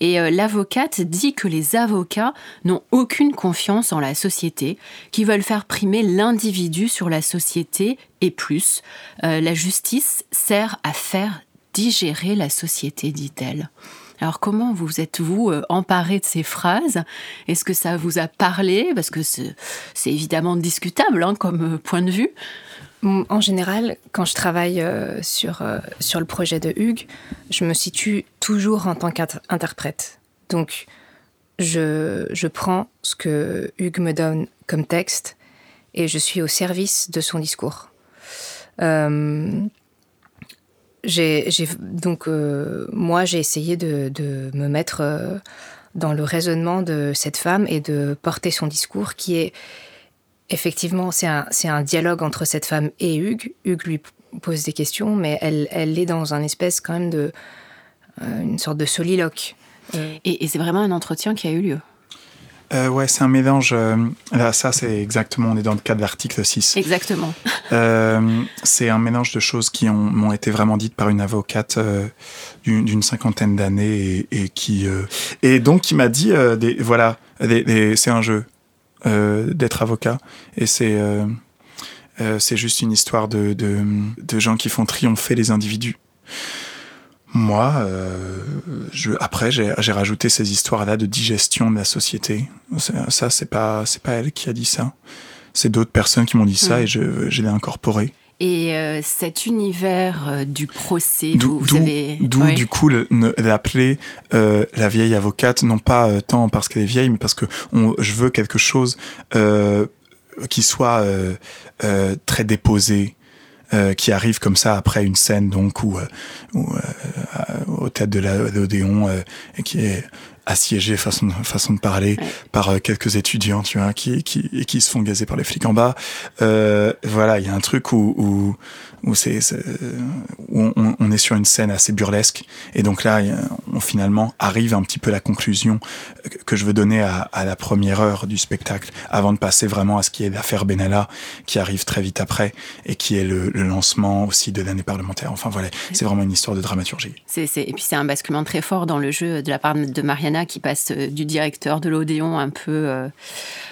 Et euh, l'avocate dit que les avocats n'ont aucune confiance en la société, qui veulent faire primer l'individu sur la société et plus. Euh, la justice sert à faire digérer la société, dit-elle. Alors comment vous êtes-vous euh, emparé de ces phrases? Est-ce que ça vous a parlé? Parce que c'est évidemment discutable hein, comme euh, point de vue. En général, quand je travaille euh, sur, sur le projet de Hugues, je me situe toujours en tant qu'interprète. Donc, je, je prends ce que Hugues me donne comme texte et je suis au service de son discours. Euh, donc, euh, moi, j'ai essayé de, me mettre euh, dans le raisonnement de cette femme et de porter son discours qui est Effectivement, c'est un, un dialogue entre cette femme et Hugues. Hugues lui pose des questions, mais elle, elle est dans un espèce quand même de. euh, une sorte de soliloque. Et c'est vraiment un entretien qui a eu lieu. Euh, ouais, c'est un mélange. euh, là, ça, c'est exactement, on est dans le cas de l'article 6. Exactement. <laughs> Euh, c'est un mélange de choses qui ont- m'ont été vraiment dites par une avocate d'une cinquantaine d'années et, et qui et donc qui m'a dit des, voilà des- des- c'est un jeu d'être avocat et c'est c'est juste une histoire de, de de gens qui font triompher les individus. Moi, euh, je, après, j'ai rajouté ces histoires-là de digestion de la société. Ça, c'est pas, c'est pas elle qui a dit ça. C'est d'autres personnes qui m'ont dit ça Mhm. et je, je l'ai incorporé. Et euh, cet univers euh, du procès, D'où, vous, vous d'où- avez... du coup, l'appeler euh, la vieille avocate, non pas tant parce qu'elle est vieille, mais parce que on, je veux quelque chose qui soit très déposé, euh, qui arrive comme ça après une scène donc où, euh, où, euh, au théâtre de l'Odéon euh, et qui est assiégé, façon, façon de parler, par quelques étudiants, tu vois, qui, qui, qui se font gazer par les flics en bas. Euh, voilà, il y a un truc où, où, où c'est, on, on, est sur une scène assez burlesque, et donc là, on finalement arrive un petit peu à la conclusion que je veux donner à, à la première heure du spectacle, avant de passer vraiment à ce qui est l'affaire Benalla, qui arrive très vite après, et qui est le, le lancement aussi de l'année parlementaire. Enfin voilà, c'est vraiment une histoire de dramaturgie. C'est, et puis c'est un basculement très fort dans le jeu de la part de Mariana qui passe euh, du directeur de l'Odéon un peu, euh,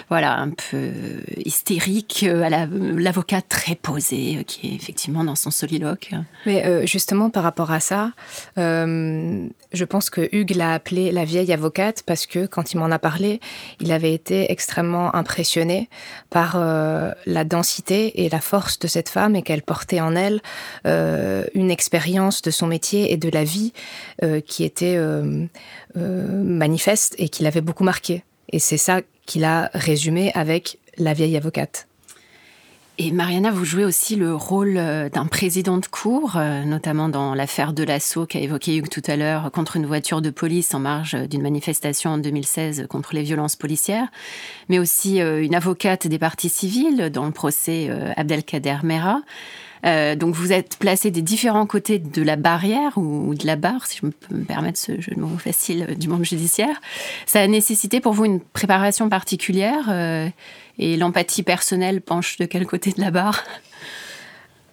voilà, un peu hystérique euh, à l'avocat très posé qui est effectivement dans son soliloque. Mais justement par rapport à ça, je pense que Hugues l'a appelée la vieille avocate parce que quand il m'en a parlé, il avait été extrêmement impressionné par la densité et la force de cette femme et qu'elle portait en elle une expérience de son métier et de la vie qui était euh, manifeste et qui l'avait beaucoup marqué. Et c'est ça qu'il a résumé avec La vieille avocate. Et Mariana, vous jouez aussi le rôle euh, d'un président de cour, euh, notamment dans l'affaire de l'assaut qu'a évoqué Hugues tout à l'heure contre une voiture de police en marge d'une manifestation en 2016 contre les violences policières, mais aussi une avocate des partis civils dans le procès Abdelkader Mera. Euh, donc vous êtes placé des différents côtés de la barrière ou, de la barre, si je peux me permettre ce jeu de mots facile euh, du monde judiciaire. Ça a nécessité pour vous une préparation particulière euh, et l'empathie personnelle penche de quel côté de la barre?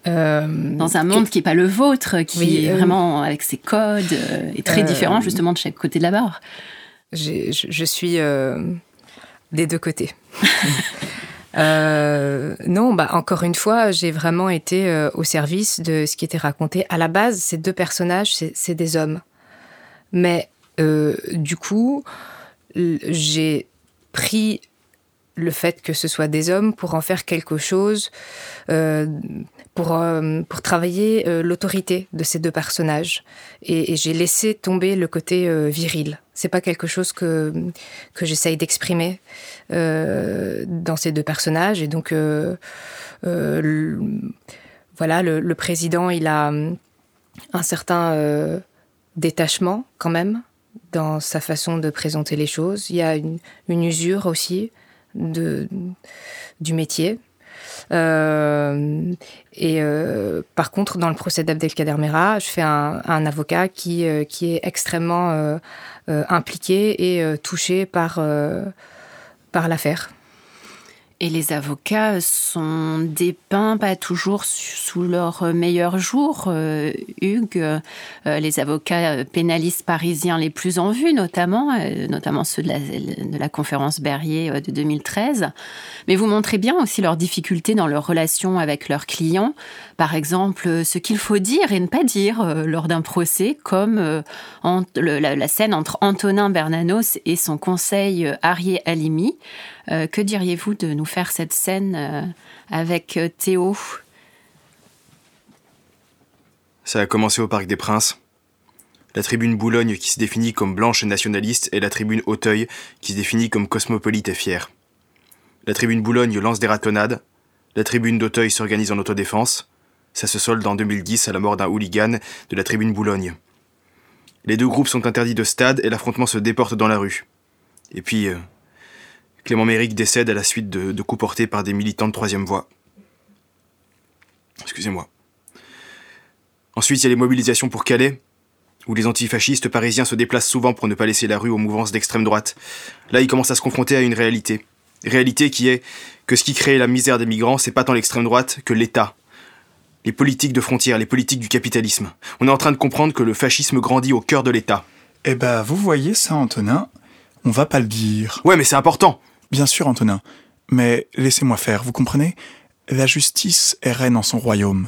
Dans un monde qui n'est pas le vôtre, qui est vraiment avec ses codes, et très différent justement de chaque côté de la barre. Je, suis des deux côtés. <laughs> Euh, non, bah encore une fois, j'ai vraiment été euh, au service de ce qui était raconté. À la base, ces deux personnages, c'est des hommes. Mais euh, du coup, j'ai pris le fait que ce soit des hommes pour en faire quelque chose, euh, pour, euh, pour travailler euh, l'autorité de ces deux personnages. Et, j'ai laissé tomber le côté viril. C'est pas quelque chose que, que j'essaye d'exprimer dans ces deux personnages. Et donc, voilà, le, le, président, il a un certain détachement quand même dans sa façon de présenter les choses. Il y a une, une usure aussi de, du métier. Euh, et euh, par contre, dans le procès d'Abdelkader Mera, je fais un, avocat qui, euh, qui est extrêmement impliqué et touché par, par l'affaire. Et les avocats sont dépeints pas toujours sous leur meilleur jour. Euh, Hugues, euh, les avocats pénalistes parisiens les plus en vue, notamment, euh, notamment ceux de la, conférence Berrier de 2013. Mais vous montrez bien aussi leurs difficultés dans leur relation avec leurs clients. Par exemple, ce qu'il faut dire et ne pas dire lors d'un procès, comme la, la, scène entre Antonin Bernanos et son conseil Arié Alimi. Euh, que diriez-vous de nous faire cette scène euh, avec euh, Théo? Ça a commencé au Parc des Princes. La tribune Boulogne qui se définit comme blanche et nationaliste et la tribune Auteuil qui se définit comme cosmopolite et fière. La tribune Boulogne lance des ratonnades. La tribune d'Auteuil s'organise en autodéfense. Ça se solde en 2010 à la mort d'un hooligan de la tribune Boulogne. Les deux groupes sont interdits de stade et l'affrontement se déporte dans la rue. Et puis, Clément Méric décède à la suite de, coups portés par des militants de troisième voie. Excusez-moi. Ensuite, il y a les mobilisations pour Calais, où les antifascistes parisiens se déplacent souvent pour ne pas laisser la rue aux mouvances d'extrême droite. Là, ils commencent à se confronter à une réalité. Réalité qui est que ce qui crée la misère des migrants, c'est pas tant l'extrême droite que l'État. Les politiques de frontières, les politiques du capitalisme. On est en train de comprendre que le fascisme grandit au cœur de l'État. Eh ben, vous voyez ça, Antonin On va pas le dire. Ouais, mais c'est important. Bien sûr, Antonin. Mais laissez-moi faire, vous comprenez? La justice est reine en son royaume.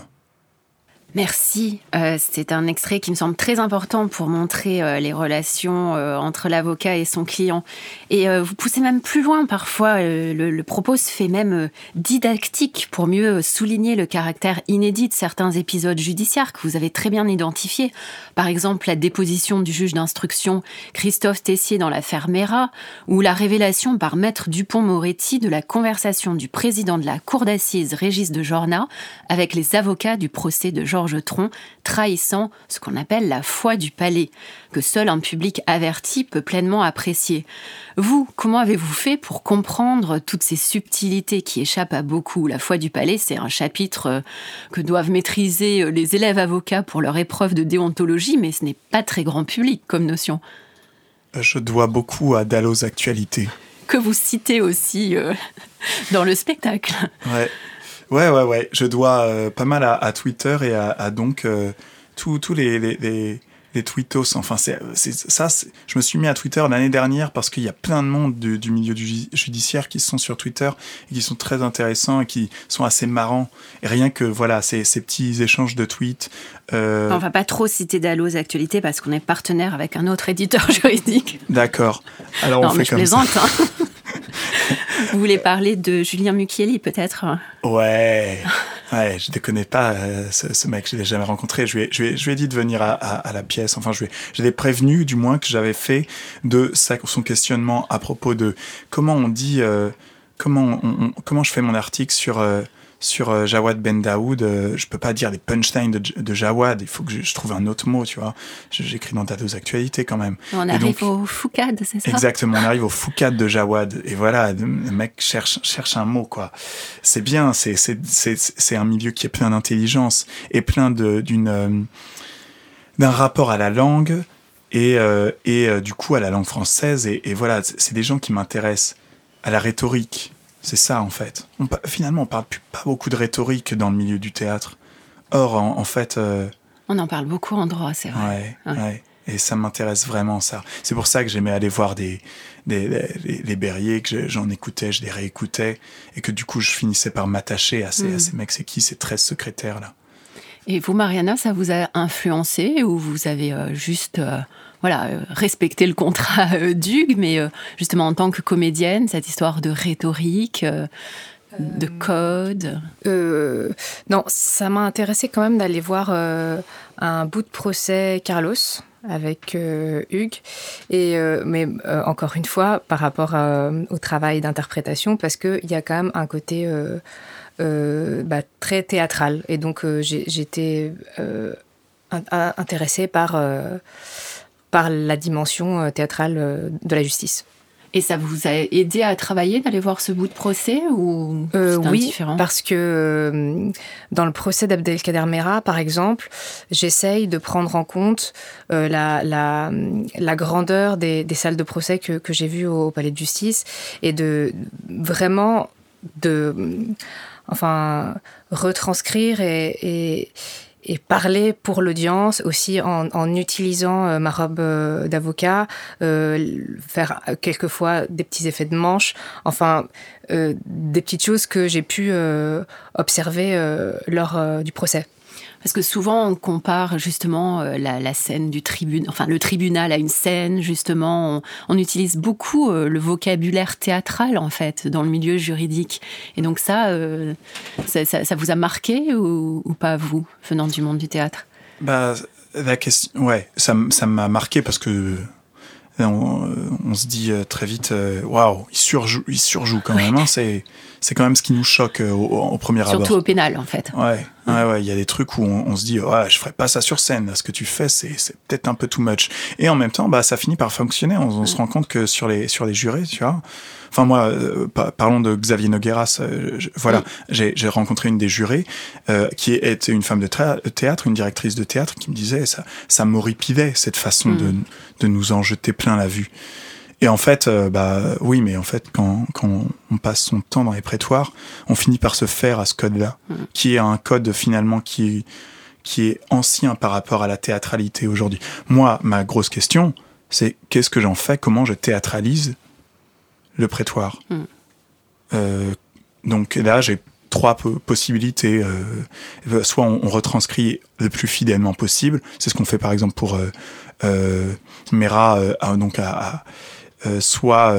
Merci. Euh, c'est un extrait qui me semble très important pour montrer euh, les relations euh, entre l'avocat et son client. Et vous poussez même plus loin parfois. Le, propos se fait même didactique pour mieux souligner le caractère inédit de certains épisodes judiciaires que vous avez très bien identifiés. Par exemple, la déposition du juge d'instruction Christophe Tessier dans l'affaire Mera, ou la révélation par maître Dupont-Moretti de la conversation du président de la cour d'assises Régis de Jorna avec les avocats du procès de Georges Georges Tron, trahissant ce qu'on appelle la foi du palais, que seul un public averti peut pleinement apprécier. Vous, comment avez-vous fait pour comprendre toutes ces subtilités qui échappent à beaucoup? La foi du palais, c'est un chapitre euh, que doivent maîtriser euh, les élèves avocats pour leur épreuve de déontologie, mais ce n'est pas très grand public comme notion. Je dois beaucoup à Dalloz Actualité. Que vous citez aussi euh, <laughs> dans le spectacle. Ouais. Ouais, ouais, ouais. Je dois pas mal à, Twitter et à, donc tous les, les tweetos. Enfin, c'est ça. Je me suis mis à Twitter l'année dernière parce qu'il y a plein de monde du, milieu du judiciaire qui sont sur Twitter et qui sont très intéressants et qui sont assez marrants. Et rien que voilà, ces, ces petits échanges de tweets. Euh... On va pas trop citer Dalloz Actualité parce qu'on est partenaire avec un autre éditeur <laughs> juridique. D'accord. Alors on fait comme ça. Hein. <laughs> Vous voulez parler de Julien Mucchielli, peut-être Ouais. Ouais, je ne connais pas euh, ce, mec, je l'ai jamais rencontré. Je lui, ai, dit de venir à, la pièce. Enfin, je l'ai prévenu, du moins, que j'avais fait de sa, son questionnement à propos de comment on dit, euh, comment, comment je fais mon article sur euh, sur euh, Jawad Ben Daoud, euh, je peux pas dire les punchlines de, Jawad, il faut que je, trouve un autre mot, tu vois. J'écris dans ta deux actualités quand même. On arrive au foucade, c'est ça? Exactement, on arrive au foucade de Jawad. Et voilà, le mec cherche, cherche un mot, quoi. C'est bien, c'est un milieu qui est plein d'intelligence et plein d'une euh, d'un rapport à la langue et, et du coup à la langue française. Et, et voilà, c'est des gens qui m'intéressent à la rhétorique, c'est ça en fait. On, finalement, on parle plus, pas beaucoup de rhétorique dans le milieu du théâtre. Or, en, fait... Euh, on en parle beaucoup en droit, c'est vrai. Ouais, Et ça m'intéresse vraiment, ça. C'est pour ça que j'aimais aller voir des, des, les, Berriers, que j'en écoutais, je les réécoutais, et que du coup, je finissais par m'attacher à ces, à mm. ces mecs. C'est qui ces 13 secrétaires-là Et vous, Mariana, ça vous a influencé ou vous avez euh, juste... Euh, voilà, euh, respecter le contrat euh, d'Hugues, mais euh, justement en tant que comédienne, cette histoire de rhétorique, de code Non, ça m'a intéressé quand même d'aller voir un bout de procès Carlos avec Hugues, et, mais encore une fois, par rapport au travail d'interprétation, parce qu'il y a quand même un côté bah, très théâtral. Et donc j'étais intéressée par par la dimension euh, théâtrale euh, de la justice. Et ça vous a aidé à travailler, d'aller voir ce bout de procès ou euh, Oui, parce que dans le procès d'Abdelkader Mera, par exemple, j'essaye de prendre en compte la, la, la, grandeur des, des, salles de procès que, que j'ai vues au, palais de justice et de vraiment de enfin retranscrire et, et et parler pour l'audience aussi en, en utilisant euh, ma robe euh, d'avocat, euh, faire quelquefois des petits effets de manche, enfin des petites choses que j'ai pu observer lors du procès. Parce que souvent, on compare justement euh, la, scène du tribunal, enfin le tribunal à une scène, justement. On, utilise beaucoup euh, le vocabulaire théâtral, en fait, dans le milieu juridique. Et donc ça, euh, ça, vous a marqué ou, pas, vous, venant du monde du théâtre? Bah, la question, ouais, ça m'a marqué parce que on, se dit très vite, waouh, il surjoue, il surjoue quand même. Hein, c'est c'est quand même ce qui nous choque au, au premier Surtout abord. Surtout au pénal, en fait. Ouais, ouais, ouais. Il y a des trucs où on, se dit, ouais, je ferais pas ça sur scène. ce que tu fais, c'est, peut-être un peu too much. Et en même temps, bah, ça finit par fonctionner. On, se rend compte que sur les, sur les jurés, tu vois. Enfin, moi, euh, parlons de Xavier Nogueras. Euh, voilà, j'ai, rencontré une des jurés euh, qui était une femme de théâtre, une directrice de théâtre, qui me disait, ça, ça m'horripilait cette façon de, mm. de nous en jeter plein la vue. Et en fait, euh, bah oui, mais en fait, quand, quand on passe son temps dans les prétoires, on finit par se faire à ce code-là, mm. qui est un code finalement qui, qui est ancien par rapport à la théâtralité aujourd'hui. Moi, ma grosse question, c'est qu'est-ce que j'en fais? Comment je théâtralise le prétoire? Mm. euh, Donc là, j'ai trois possibilités. Euh, soit on, retranscrit le plus fidèlement possible, c'est ce qu'on fait par exemple pour euh, Mera, donc à soit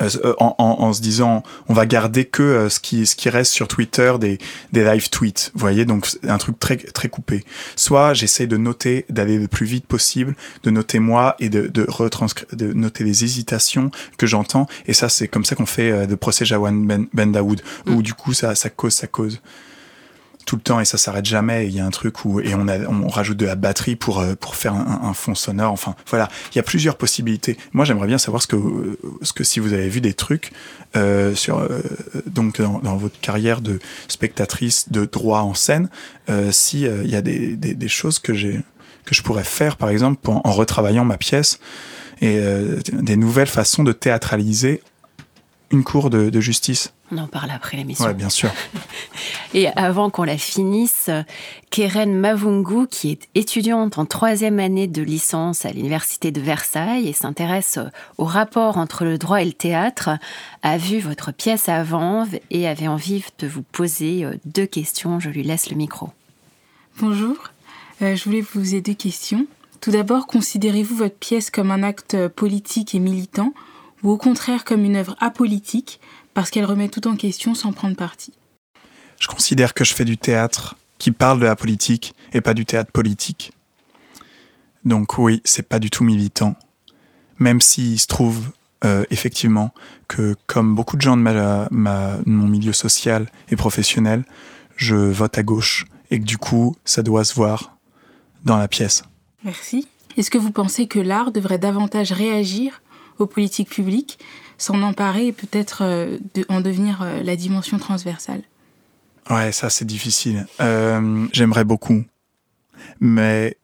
euh, euh, en, se disant on va garder que ce qui ce qui reste sur Twitter des des live tweets vous voyez donc un truc très très coupé soit j'essaie de noter d'aller le plus vite possible de noter moi et de de retranscrire de noter les hésitations que j'entends et ça c'est comme ça qu'on fait de procès Jawan Ben, ben Daoud où mm. du coup ça ça cause ça cause tout le temps et ça s'arrête jamais. Il y a un truc où et on, a, on rajoute de la batterie pour euh, pour faire un, fond sonore. Enfin voilà, il y a plusieurs possibilités. Moi j'aimerais bien savoir ce que ce que si vous avez vu des trucs euh, sur euh, donc dans, votre carrière de spectatrice de droit en scène, si il y a des, des, des choses que j'ai que je pourrais faire par exemple en retravaillant ma pièce et des nouvelles façons de théâtraliser une cour de, justice. On en parle après l'émission. Oui, bien sûr. <laughs> Et avant qu'on la finisse, Keren Mavungu, qui est étudiante en troisième année de licence à l'Université de Versailles et s'intéresse au rapport entre le droit et le théâtre, a vu votre pièce à Vanves et avait envie de vous poser euh, deux questions. Je lui laisse le micro. Bonjour, euh, je voulais vous poser deux questions. Tout d'abord, considérez-vous votre pièce comme un acte politique et militant ou au contraire comme une œuvre apolitique parce qu'elle remet tout en question sans prendre parti Je considère que je fais du théâtre qui parle de la politique et pas du théâtre politique. Donc oui, c'est pas du tout militant. Même s'il se trouve euh, effectivement que comme beaucoup de gens de, ma, mon milieu social et professionnel, je vote à gauche et que du coup, ça doit se voir dans la pièce. Merci. Est-ce que vous pensez que l'art devrait davantage réagir politiques publiques, s'en emparer et peut-être euh, en devenir euh, la dimension transversale Ouais, ça c'est difficile. Euh, j'aimerais beaucoup, mais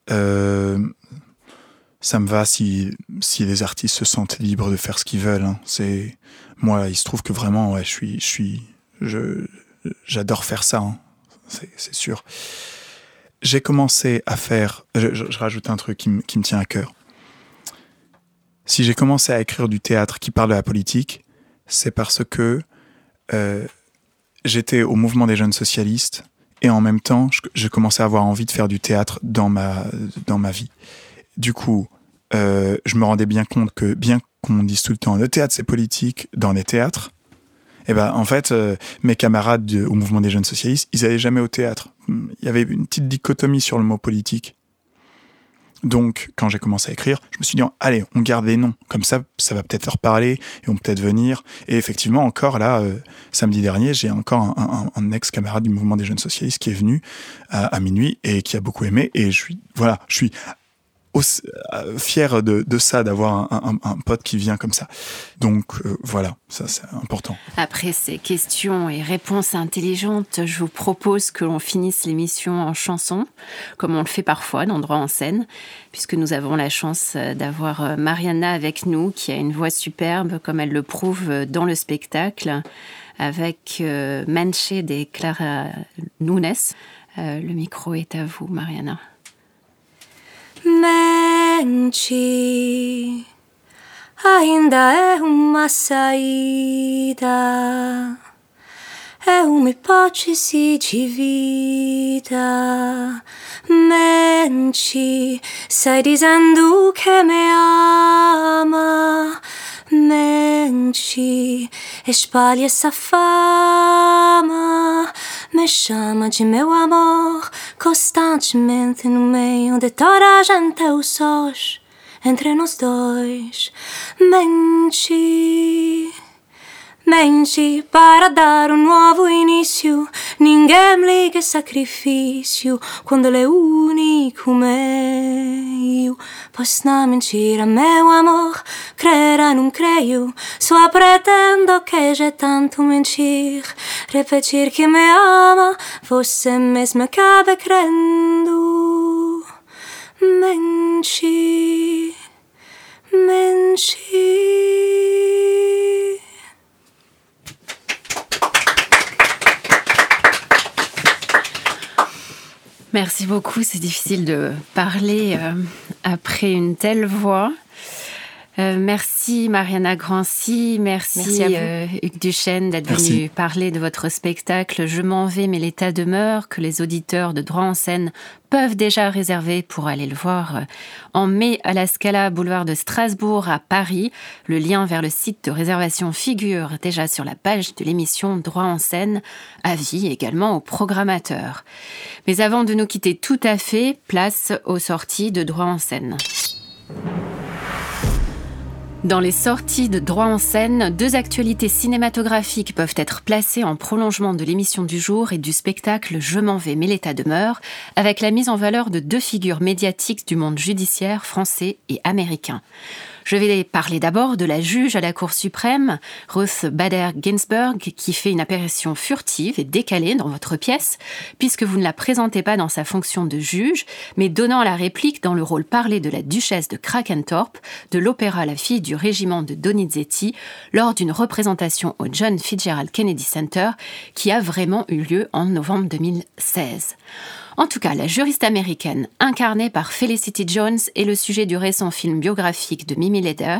ça me va si, si les artistes se sentent libres de faire ce qu'ils veulent. Hein. C'est moi, il se trouve que vraiment, je suis, je suis, je, j'adore faire ça. Hein. C'est sûr. J'ai commencé à faire. Je, rajoute un truc qui me tient à cœur si j'ai commencé à écrire du théâtre qui parle de la politique, c'est parce que euh, j'étais au mouvement des jeunes socialistes et en même temps, j'ai commencé à avoir envie de faire du théâtre dans ma, dans ma vie. Du coup, euh, je me rendais bien compte que, bien qu'on dise tout le temps, le théâtre c'est politique dans les théâtres, eh ben en fait, euh, mes camarades au mouvement des jeunes socialistes, ils allaient jamais au théâtre. Il y avait une petite dichotomie sur le mot politique. Donc, quand j'ai commencé à écrire, je me suis dit, allez, on garde les noms. Comme ça, ça va peut-être leur parler et on peut peut-être venir. Et effectivement, encore là, euh, samedi dernier, j'ai encore un, ex-camarade du mouvement des jeunes socialistes qui est venu à, à, minuit et qui a beaucoup aimé. Et je suis, voilà, je suis euh, fier de, ça, d'avoir un, pote qui vient comme ça. Donc euh, voilà, ça c'est important. Après ces questions et réponses intelligentes, je vous propose que l'on finisse l'émission en chanson, comme on le fait parfois dans Droit en scène, puisque nous avons la chance euh, d'avoir Mariana avec nous, qui a une voix superbe, comme elle le prouve dans le spectacle, avec Manche des Clara Nunes. le micro est à vous, Mariana. Mente ainda é uma saída, é uma hipótese de vida. Mente, sai dizendo que me ama. Mente, espalhe essa fama me chama de meu amor constantemente no meio de toda a gente o sós entre nós dois mente mente para dar um novo início ninguém me liga sacrifício quando ele é único meio Pois na mentira, meu amor, crer não creio. Só pretendo que já tanto mentir. Repetir que me ama, você mesmo acaba crendo. Mentir, mentir. Merci beaucoup. C'est difficile de parler euh, après une telle voix. Euh, merci Mariana Grancy, merci, euh, Hugues Duchesne d'être venu parler de votre spectacle Je m'en vais mais l'état demeure que les auditeurs de droit en scène peuvent déjà réserver pour aller le voir euh, en mai à la Scala boulevard de Strasbourg à Paris. Le lien vers le site de réservation figure déjà sur la page de l'émission Droit en scène, avis également aux programmateurs. Mais avant de nous quitter tout à fait, place aux sorties de Droit en scène. Dans les sorties de droit en scène, deux actualités cinématographiques peuvent être placées en prolongement de l'émission du jour et du spectacle Je m'en vais mais l'État demeure, avec la mise en valeur de deux figures médiatiques du monde judiciaire français et américain. Je vais parler d'abord de la juge à la Cour suprême, Ruth Bader Ginsburg, qui fait une apparition furtive et décalée dans votre pièce, puisque vous ne la présentez pas dans sa fonction de juge, mais donnant la réplique dans le rôle parlé de la duchesse de Krakentorp, de l'opéra La fille du régiment de Donizetti, lors d'une représentation au John Fitzgerald Kennedy Center, qui a vraiment eu lieu en novembre 2016. En tout cas, la juriste américaine, incarnée par Felicity Jones, est le sujet du récent film biographique de Mimi Leder,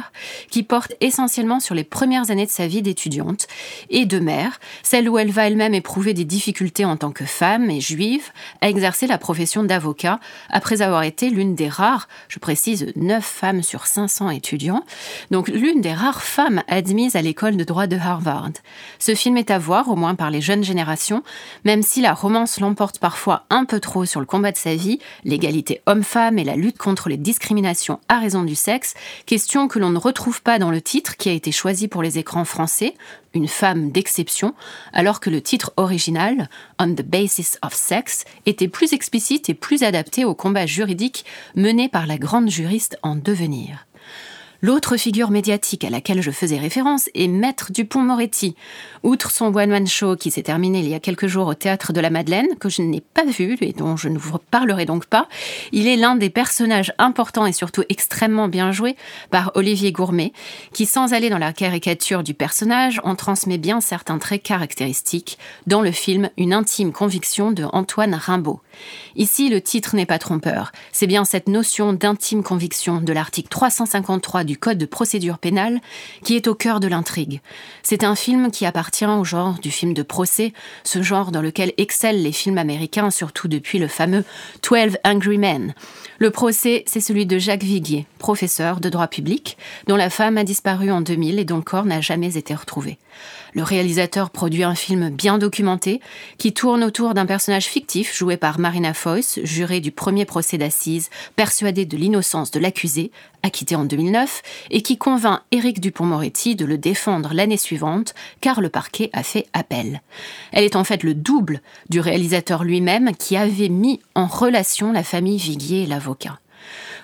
qui porte essentiellement sur les premières années de sa vie d'étudiante et de mère, celle où elle va elle-même éprouver des difficultés en tant que femme et juive à exercer la profession d'avocat, après avoir été l'une des rares, je précise, 9 femmes sur 500 étudiants, donc l'une des rares femmes admises à l'école de droit de Harvard. Ce film est à voir, au moins par les jeunes générations, même si la romance l'emporte parfois un peu trop sur le combat de sa vie, l'égalité homme-femme et la lutte contre les discriminations à raison du sexe, question que l'on ne retrouve pas dans le titre qui a été choisi pour les écrans français, Une femme d'exception, alors que le titre original, On the Basis of Sex, était plus explicite et plus adapté au combat juridique mené par la grande juriste en devenir. L'autre figure médiatique à laquelle je faisais référence est Maître Dupont-Moretti. Outre son one-man show qui s'est terminé il y a quelques jours au théâtre de la Madeleine, que je n'ai pas vu et dont je ne vous parlerai donc pas, il est l'un des personnages importants et surtout extrêmement bien joués par Olivier Gourmet, qui sans aller dans la caricature du personnage, en transmet bien certains traits caractéristiques dans le film Une intime conviction de Antoine Rimbaud. Ici, le titre n'est pas trompeur. C'est bien cette notion d'intime conviction de l'article 353 du Code de procédure pénale qui est au cœur de l'intrigue. C'est un film qui appartient au genre du film de procès, ce genre dans lequel excellent les films américains, surtout depuis le fameux 12 Angry Men. Le procès, c'est celui de Jacques Viguier, professeur de droit public, dont la femme a disparu en 2000 et dont le corps n'a jamais été retrouvé. Le réalisateur produit un film bien documenté qui tourne autour d'un personnage fictif joué par Marina Foïs, jurée du premier procès d'assises, persuadée de l'innocence de l'accusé, acquitté en 2009, et qui convainc Éric Dupont-Moretti de le défendre l'année suivante, car le parquet a fait appel. Elle est en fait le double du réalisateur lui-même qui avait mis en relation la famille Viguier et l'avocat.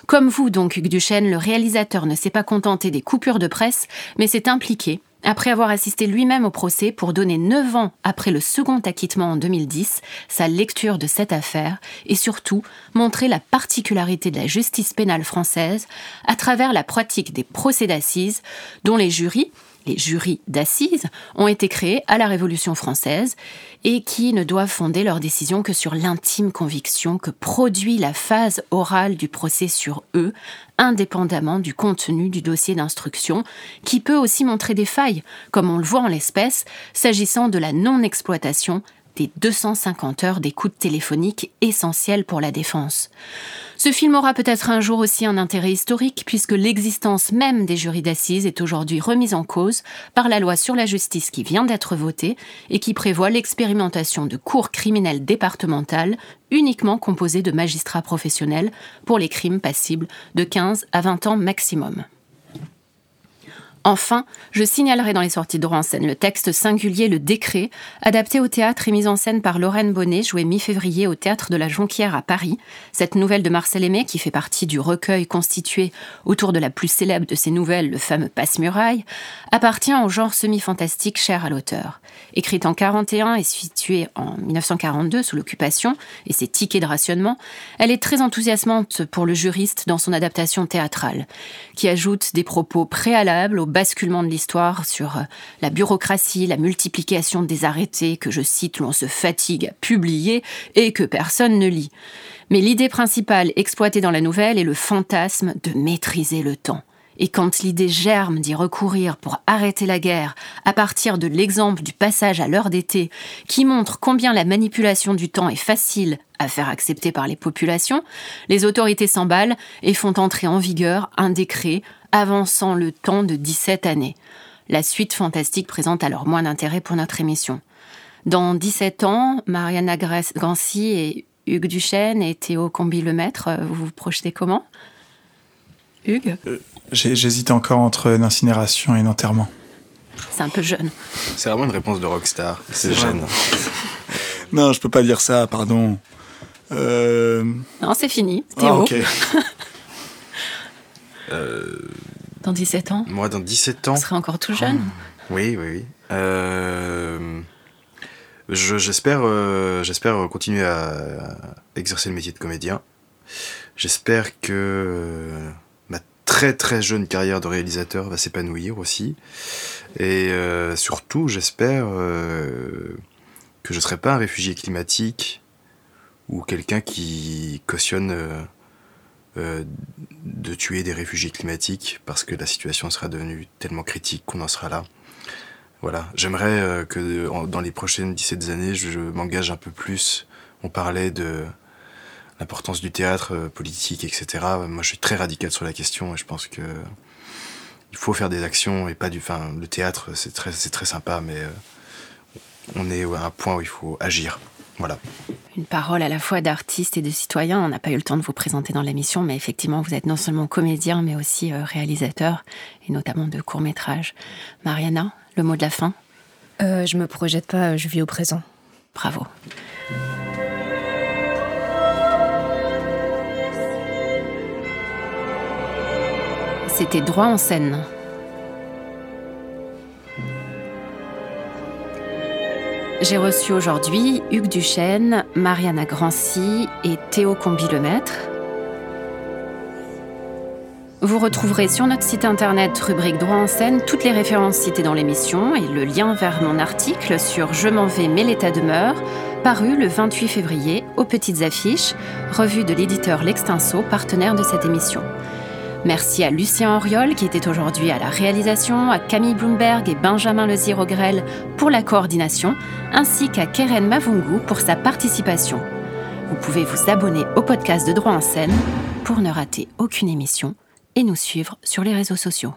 Comme vous donc, Hugues Duchesne, le réalisateur ne s'est pas contenté des coupures de presse, mais s'est impliqué après avoir assisté lui-même au procès pour donner neuf ans après le second acquittement en 2010 sa lecture de cette affaire et surtout montrer la particularité de la justice pénale française à travers la pratique des procès d'assises dont les jurys, les jurys d'assises ont été créés à la Révolution française et qui ne doivent fonder leurs décisions que sur l'intime conviction que produit la phase orale du procès sur eux, indépendamment du contenu du dossier d'instruction, qui peut aussi montrer des failles, comme on le voit en l'espèce, s'agissant de la non-exploitation des 250 heures d'écoute téléphonique essentielles pour la défense. Ce film aura peut-être un jour aussi un intérêt historique puisque l'existence même des jurys d'assises est aujourd'hui remise en cause par la loi sur la justice qui vient d'être votée et qui prévoit l'expérimentation de cours criminelles départementales uniquement composées de magistrats professionnels pour les crimes passibles de 15 à 20 ans maximum. Enfin, je signalerai dans les sorties de droit en scène le texte singulier Le Décret, adapté au théâtre et mis en scène par Lorraine Bonnet, joué mi-février au théâtre de la Jonquière à Paris. Cette nouvelle de Marcel Aimé, qui fait partie du recueil constitué autour de la plus célèbre de ses nouvelles, le fameux Passe-Muraille, appartient au genre semi-fantastique cher à l'auteur. Écrite en 41 et située en 1942 sous l'occupation et ses tickets de rationnement, elle est très enthousiasmante pour le juriste dans son adaptation théâtrale, qui ajoute des propos préalables au basculement de l'histoire sur euh, la bureaucratie, la multiplication des arrêtés que, je cite, l'on se fatigue à publier et que personne ne lit. Mais l'idée principale exploitée dans la nouvelle est le fantasme de maîtriser le temps. Et quand l'idée germe d'y recourir pour arrêter la guerre, à partir de l'exemple du passage à l'heure d'été, qui montre combien la manipulation du temps est facile à faire accepter par les populations, les autorités s'emballent et font entrer en vigueur un décret avançant le temps de 17 années. La suite fantastique présente alors moins d'intérêt pour notre émission. Dans 17 ans, Mariana Gancy et Hugues Duchesne et Théo Combi-Lemaître, vous vous projetez comment? Hugues? Euh, J'hésite encore entre l'incinération et l'enterrement. C'est un peu jeune. C'est vraiment une réponse de rockstar. C'est jeune. non, je peux pas dire ça, pardon. Euh... Non, c'est fini. Théo. Ah, ok. <laughs> euh... Dans 17 ans Moi, dans 17 ans. Vous serez encore tout jeune Oui, oui, oui. Euh... J'espère euh, j'espère continuer à exercer le métier de comédien. J'espère que ma très très jeune carrière de réalisateur va s'épanouir aussi. Et surtout, j'espère que je ne serai pas un réfugié climatique ou quelqu'un qui cautionne de tuer des réfugiés climatiques parce que la situation sera devenue tellement critique qu'on en sera là. Voilà, j'aimerais euh, que dans les prochaines 17 années, je m'engage un peu plus. On parlait de l'importance du théâtre euh, politique, etc. Moi, je suis très radical sur la question et je pense que il faut faire des actions et pas du. Enfin, le théâtre, c'est très, c'est très sympa, mais euh, on est à un point où il faut agir. Voilà. Une parole à la fois d'artiste et de citoyen. On n'a pas eu le temps de vous présenter dans l'émission, mais effectivement, vous êtes non seulement comédien, mais aussi réalisateur, et notamment de courts-métrages. Mariana, le mot de la fin? Euh, Je me projette pas, je vis au présent. Bravo. C'était droit en scène. J'ai reçu aujourd'hui Hugues Duchesne, Mariana Grancy et Théo Combi-Lemaître. Vous retrouverez sur notre site internet rubrique droit en scène toutes les références citées dans l'émission et le lien vers mon article sur Je m'en vais mais l'état demeure, paru le 28 février aux petites affiches, revue de l'éditeur L'Extinso, partenaire de cette émission. Merci à Lucien Auriol qui était aujourd'hui à la réalisation, à Camille Bloomberg et Benjamin Lezire-Ogrel pour la coordination, ainsi qu'à Keren Mavungu pour sa participation. Vous pouvez vous abonner au podcast de Droit en scène pour ne rater aucune émission et nous suivre sur les réseaux sociaux.